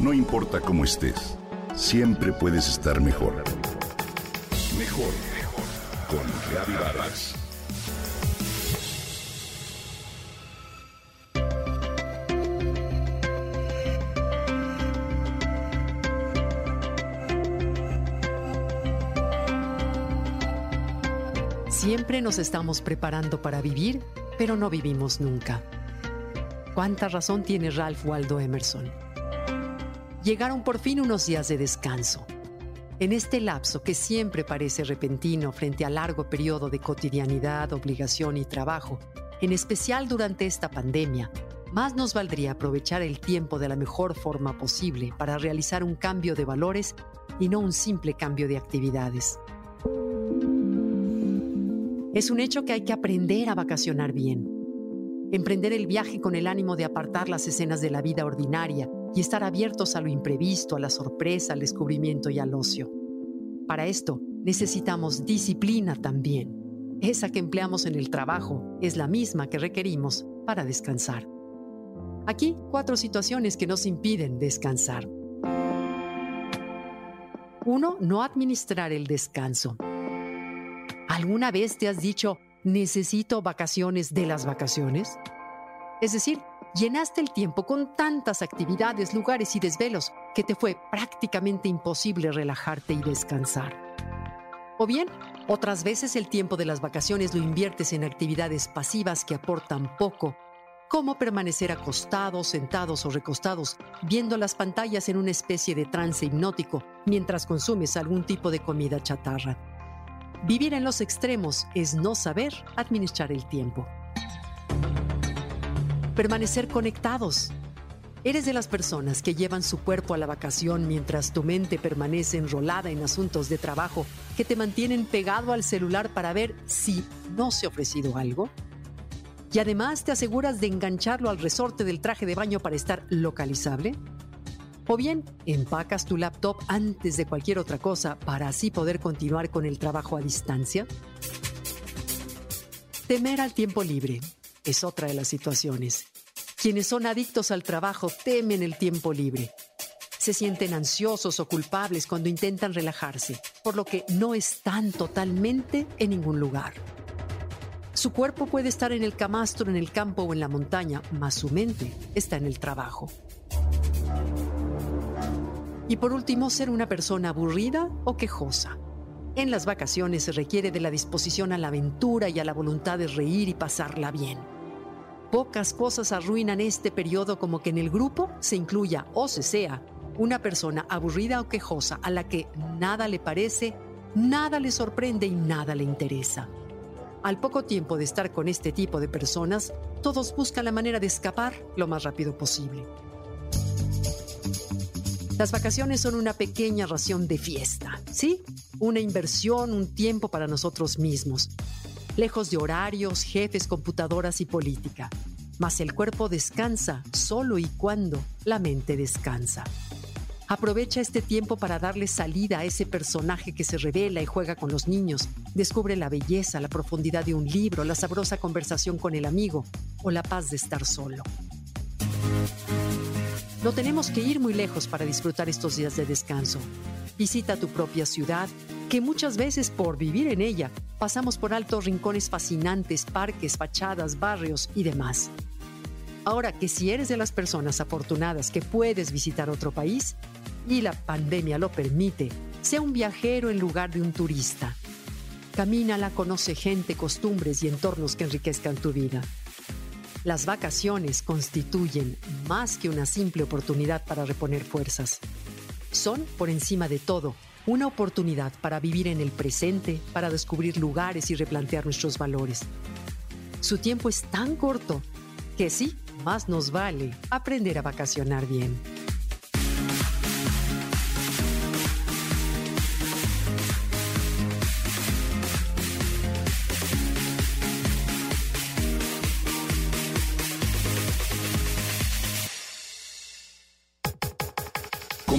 No importa cómo estés, siempre puedes estar mejor. Mejor, mejor. Con Reavivadas. Siempre nos estamos preparando para vivir, pero no vivimos nunca. ¿Cuánta razón tiene Ralph Waldo Emerson? Llegaron por fin unos días de descanso. En este lapso que siempre parece repentino frente al largo periodo de cotidianidad, obligación y trabajo, en especial durante esta pandemia, más nos valdría aprovechar el tiempo de la mejor forma posible para realizar un cambio de valores y no un simple cambio de actividades. Es un hecho que hay que aprender a vacacionar bien. Emprender el viaje con el ánimo de apartar las escenas de la vida ordinaria y estar abiertos a lo imprevisto, a la sorpresa, al descubrimiento y al ocio. Para esto necesitamos disciplina también. Esa que empleamos en el trabajo es la misma que requerimos para descansar. Aquí cuatro situaciones que nos impiden descansar. Uno, no administrar el descanso. ¿Alguna vez te has dicho, necesito vacaciones de las vacaciones? Es decir, llenaste el tiempo con tantas actividades, lugares y desvelos que te fue prácticamente imposible relajarte y descansar. O bien, otras veces el tiempo de las vacaciones lo inviertes en actividades pasivas que aportan poco, como permanecer acostados, sentados o recostados, viendo las pantallas en una especie de trance hipnótico mientras consumes algún tipo de comida chatarra. Vivir en los extremos es no saber administrar el tiempo permanecer conectados. ¿Eres de las personas que llevan su cuerpo a la vacación mientras tu mente permanece enrolada en asuntos de trabajo que te mantienen pegado al celular para ver si no se ha ofrecido algo? Y además te aseguras de engancharlo al resorte del traje de baño para estar localizable? ¿O bien empacas tu laptop antes de cualquier otra cosa para así poder continuar con el trabajo a distancia? Temer al tiempo libre es otra de las situaciones. Quienes son adictos al trabajo temen el tiempo libre. Se sienten ansiosos o culpables cuando intentan relajarse, por lo que no están totalmente en ningún lugar. Su cuerpo puede estar en el camastro, en el campo o en la montaña, mas su mente está en el trabajo. Y por último, ser una persona aburrida o quejosa. En las vacaciones se requiere de la disposición a la aventura y a la voluntad de reír y pasarla bien. Pocas cosas arruinan este periodo como que en el grupo se incluya o se sea una persona aburrida o quejosa a la que nada le parece, nada le sorprende y nada le interesa. Al poco tiempo de estar con este tipo de personas, todos buscan la manera de escapar lo más rápido posible. Las vacaciones son una pequeña ración de fiesta, ¿sí? Una inversión, un tiempo para nosotros mismos lejos de horarios, jefes, computadoras y política. Mas el cuerpo descansa solo y cuando la mente descansa. Aprovecha este tiempo para darle salida a ese personaje que se revela y juega con los niños, descubre la belleza, la profundidad de un libro, la sabrosa conversación con el amigo o la paz de estar solo. No tenemos que ir muy lejos para disfrutar estos días de descanso. Visita tu propia ciudad, que muchas veces por vivir en ella pasamos por altos rincones fascinantes, parques, fachadas, barrios y demás. Ahora que si eres de las personas afortunadas que puedes visitar otro país y la pandemia lo permite, sea un viajero en lugar de un turista. Camínala, conoce gente, costumbres y entornos que enriquezcan tu vida. Las vacaciones constituyen más que una simple oportunidad para reponer fuerzas. Son, por encima de todo, una oportunidad para vivir en el presente, para descubrir lugares y replantear nuestros valores. Su tiempo es tan corto que sí, más nos vale aprender a vacacionar bien.